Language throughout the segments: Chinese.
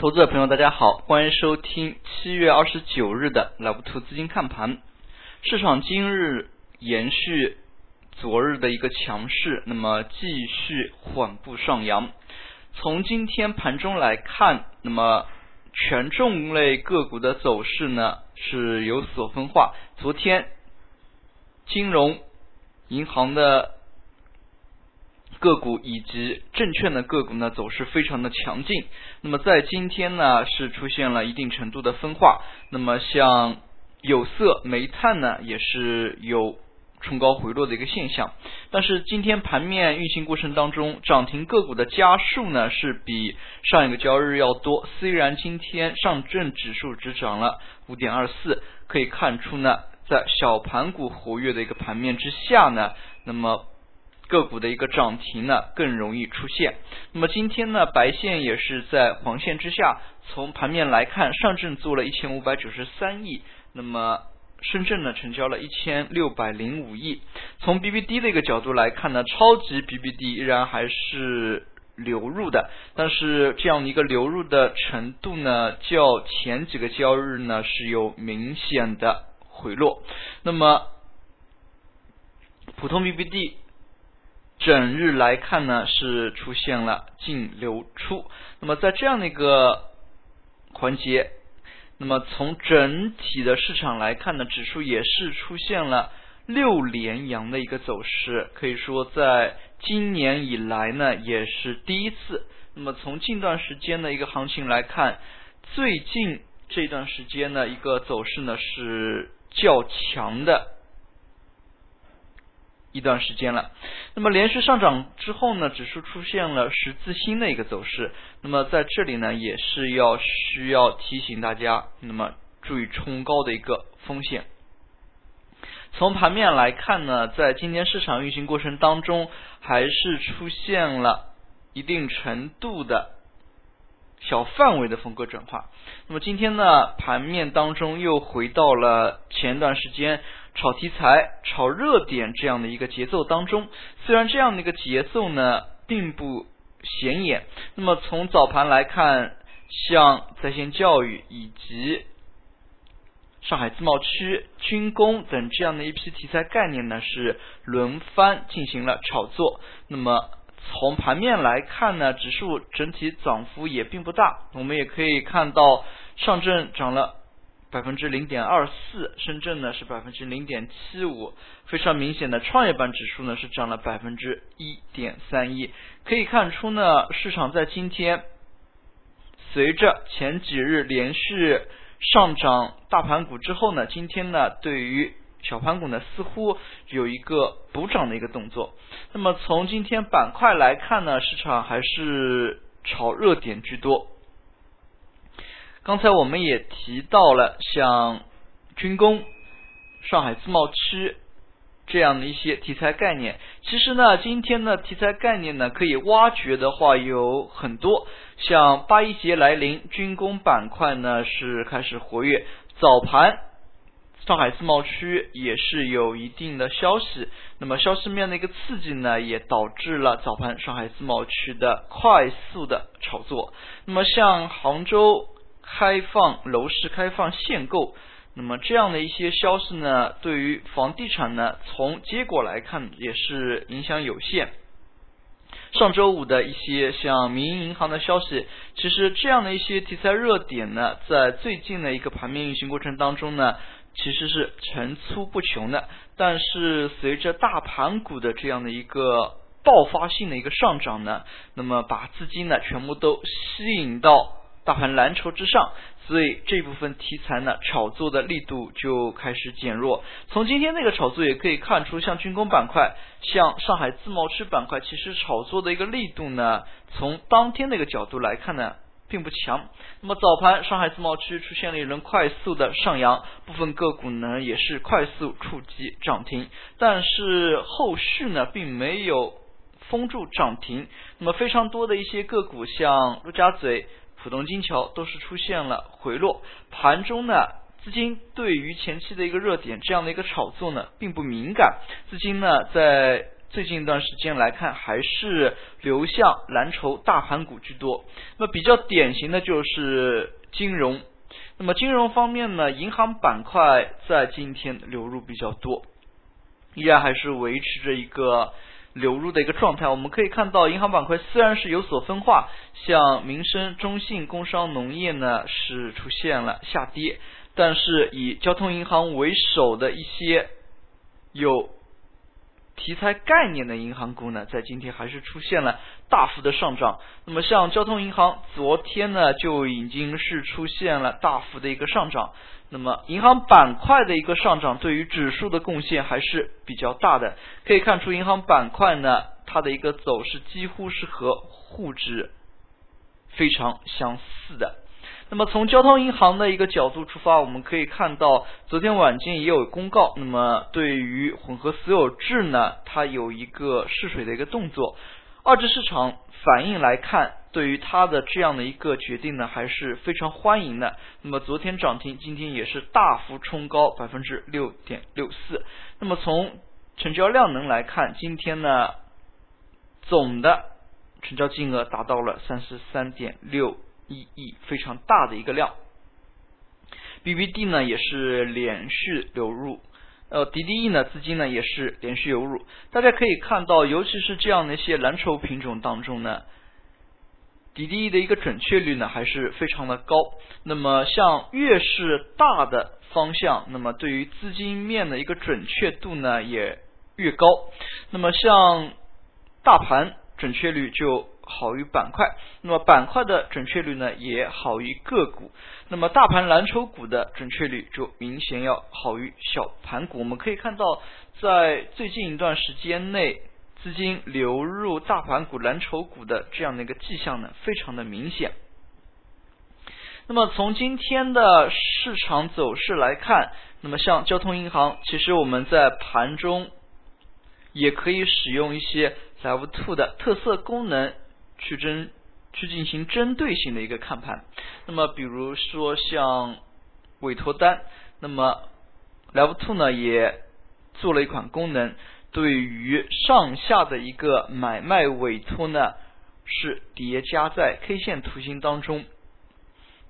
投资者朋友，大家好，欢迎收听七月二十九日的老布图资金看盘。市场今日延续昨日的一个强势，那么继续缓步上扬。从今天盘中来看，那么权重类个股的走势呢是有所分化。昨天金融银行的。个股以及证券的个股呢，走势非常的强劲。那么在今天呢，是出现了一定程度的分化。那么像有色、煤炭呢，也是有冲高回落的一个现象。但是今天盘面运行过程当中，涨停个股的家数呢，是比上一个交易日要多。虽然今天上证指数只涨了五点二四，可以看出呢，在小盘股活跃的一个盘面之下呢，那么。个股的一个涨停呢，更容易出现。那么今天呢，白线也是在黄线之下。从盘面来看，上证做了一千五百九十三亿，那么深圳呢，成交了一千六百零五亿。从 BBD 的一个角度来看呢，超级 BBD 依然还是流入的，但是这样的一个流入的程度呢，较前几个交易日呢是有明显的回落。那么普通 BBD。整日来看呢，是出现了净流出。那么在这样的一个环节，那么从整体的市场来看呢，指数也是出现了六连阳的一个走势，可以说在今年以来呢，也是第一次。那么从近段时间的一个行情来看，最近这段时间的一个走势呢是较强的。一段时间了，那么连续上涨之后呢，指数出现了十字星的一个走势。那么在这里呢，也是要需要提醒大家，那么注意冲高的一个风险。从盘面来看呢，在今天市场运行过程当中，还是出现了一定程度的小范围的风格转化。那么今天呢，盘面当中又回到了前段时间。炒题材、炒热点这样的一个节奏当中，虽然这样的一个节奏呢并不显眼，那么从早盘来看，像在线教育以及上海自贸区、军工等这样的一批题材概念呢是轮番进行了炒作。那么从盘面来看呢，指数整体涨幅也并不大，我们也可以看到上证涨了。百分之零点二四，深圳呢是百分之零点七五，非常明显的创业板指数呢是涨了百分之一点三一。可以看出呢，市场在今天随着前几日连续上涨大盘股之后呢，今天呢对于小盘股呢似乎有一个补涨的一个动作。那么从今天板块来看呢，市场还是炒热点居多。刚才我们也提到了像军工、上海自贸区这样的一些题材概念。其实呢，今天的题材概念呢，可以挖掘的话有很多。像八一节来临，军工板块呢是开始活跃。早盘上海自贸区也是有一定的消息，那么消息面的一个刺激呢，也导致了早盘上海自贸区的快速的炒作。那么像杭州。开放楼市开放限购，那么这样的一些消息呢，对于房地产呢，从结果来看也是影响有限。上周五的一些像民营银行的消息，其实这样的一些题材热点呢，在最近的一个盘面运行过程当中呢，其实是层出不穷的。但是随着大盘股的这样的一个爆发性的一个上涨呢，那么把资金呢全部都吸引到。大盘蓝筹之上，所以这部分题材呢，炒作的力度就开始减弱。从今天那个炒作也可以看出，像军工板块、像上海自贸区板块，其实炒作的一个力度呢，从当天那个角度来看呢，并不强。那么早盘上海自贸区出现了一轮快速的上扬，部分个股呢也是快速触及涨停，但是后续呢并没有封住涨停。那么非常多的一些个股，像陆家嘴。浦东金桥都是出现了回落，盘中呢，资金对于前期的一个热点这样的一个炒作呢，并不敏感，资金呢在最近一段时间来看，还是流向蓝筹大盘股居多。那么比较典型的就是金融。那么金融方面呢，银行板块在今天流入比较多，依然还是维持着一个流入的一个状态。我们可以看到，银行板块虽然是有所分化，像民生、中信、工商、农业呢是出现了下跌，但是以交通银行为首的一些有题材概念的银行股呢，在今天还是出现了大幅的上涨。那么像交通银行，昨天呢就已经是出现了大幅的一个上涨。那么银行板块的一个上涨，对于指数的贡献还是比较大的。可以看出，银行板块呢，它的一个走势几乎是和沪指非常相似的。那么从交通银行的一个角度出发，我们可以看到，昨天晚间也有公告。那么对于混合私有制呢，它有一个试水的一个动作。二级市场反应来看，对于它的这样的一个决定呢，还是非常欢迎的。那么昨天涨停，今天也是大幅冲高百分之六点六四。那么从成交量能来看，今天呢总的成交金额达到了三十三点六。一亿非常大的一个量，BBD 呢也是连续流入，呃，DDE 呢资金呢也是连续流入。大家可以看到，尤其是这样的一些蓝筹品种当中呢，DDE 的一个准确率呢还是非常的高。那么像越是大的方向，那么对于资金面的一个准确度呢也越高。那么像大盘准确率就。好于板块，那么板块的准确率呢也好于个股，那么大盘蓝筹股的准确率就明显要好于小盘股。我们可以看到，在最近一段时间内，资金流入大盘股、蓝筹股的这样的一个迹象呢，非常的明显。那么从今天的市场走势来看，那么像交通银行，其实我们在盘中也可以使用一些 Level Two 的特色功能。去针去进行针对性的一个看盘，那么比如说像委托单，那么 Level Two 呢也做了一款功能，对于上下的一个买卖委托呢是叠加在 K 线图形当中。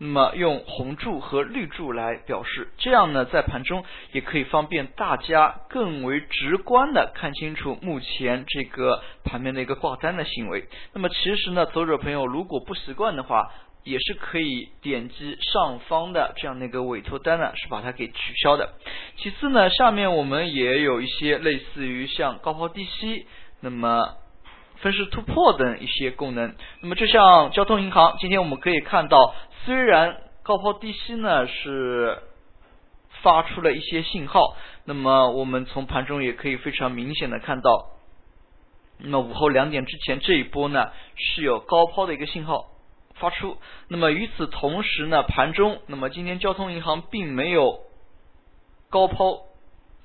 那么用红柱和绿柱来表示，这样呢，在盘中也可以方便大家更为直观的看清楚目前这个盘面的一个挂单的行为。那么其实呢，投资者朋友如果不习惯的话，也是可以点击上方的这样的一个委托单呢，是把它给取消的。其次呢，下面我们也有一些类似于像高抛低吸，那么分时突破等一些功能。那么就像交通银行，今天我们可以看到。虽然高抛低吸呢是发出了一些信号，那么我们从盘中也可以非常明显的看到，那么午后两点之前这一波呢是有高抛的一个信号发出，那么与此同时呢盘中，那么今天交通银行并没有高抛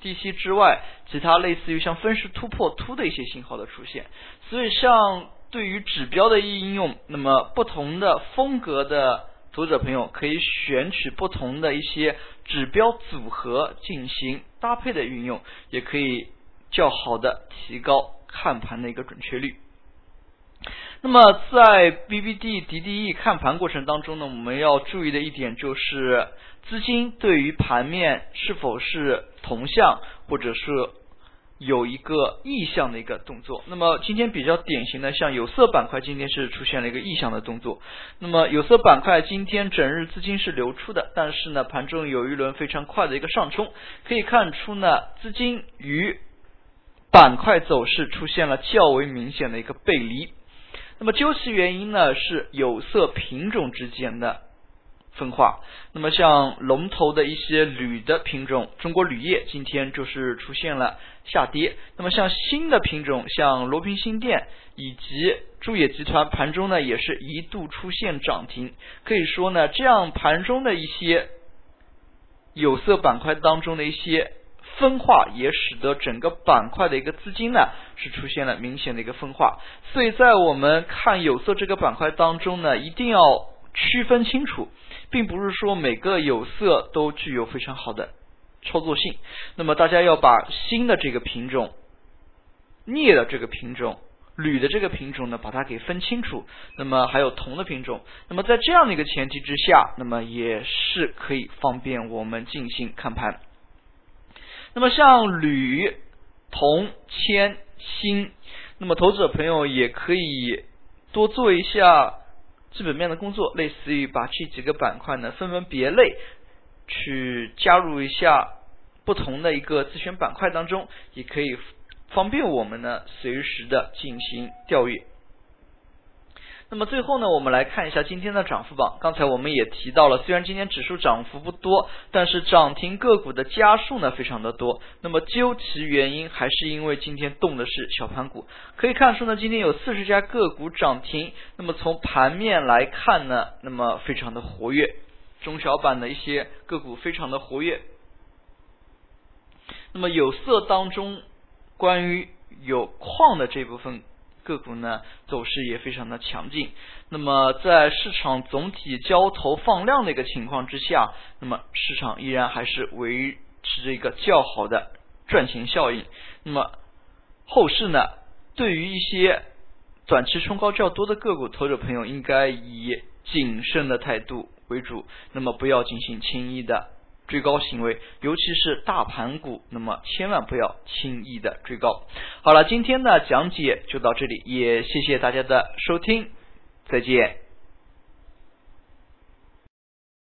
低吸之外，其他类似于像分时突破突的一些信号的出现，所以像对于指标的应用，那么不同的风格的。读者朋友可以选取不同的一些指标组合进行搭配的运用，也可以较好的提高看盘的一个准确率。那么在 BBD、DDE 看盘过程当中呢，我们要注意的一点就是资金对于盘面是否是同向，或者是。有一个意向的一个动作，那么今天比较典型的像有色板块，今天是出现了一个意向的动作。那么有色板块今天整日资金是流出的，但是呢盘中有一轮非常快的一个上冲，可以看出呢资金与板块走势出现了较为明显的一个背离。那么究其原因呢是有色品种之间的。分化，那么像龙头的一些铝的品种，中国铝业今天就是出现了下跌。那么像新的品种，像罗平新电以及铸冶集团，盘中呢也是一度出现涨停。可以说呢，这样盘中的一些有色板块当中的一些分化，也使得整个板块的一个资金呢是出现了明显的一个分化。所以在我们看有色这个板块当中呢，一定要区分清楚。并不是说每个有色都具有非常好的操作性，那么大家要把新的这个品种镍的这个品种。铝的这个品种呢，把它给分清楚。那么还有铜的品种。那么在这样的一个前提之下，那么也是可以方便我们进行看盘。那么像铝、铜、铅、锌，那么投资者朋友也可以多做一下基本面的工作，类似于把这几个板块呢分门别类，去加入一下不同的一个自选板块当中，也可以。方便我们呢随时的进行调阅。那么最后呢，我们来看一下今天的涨幅榜。刚才我们也提到了，虽然今天指数涨幅不多，但是涨停个股的家数呢非常的多。那么究其原因，还是因为今天动的是小盘股。可以看出呢，今天有四十家个股涨停。那么从盘面来看呢，那么非常的活跃，中小板的一些个股非常的活跃。那么有色当中。关于有矿的这部分个股呢，走势也非常的强劲。那么在市场总体交投放量的一个情况之下，那么市场依然还是维持着一个较好的赚钱效应。那么后市呢，对于一些短期冲高较多的个股，投资者朋友应该以谨慎的态度为主，那么不要进行轻易的。追高行为，尤其是大盘股，那么千万不要轻易的追高。好了，今天的讲解就到这里，也谢谢大家的收听，再见。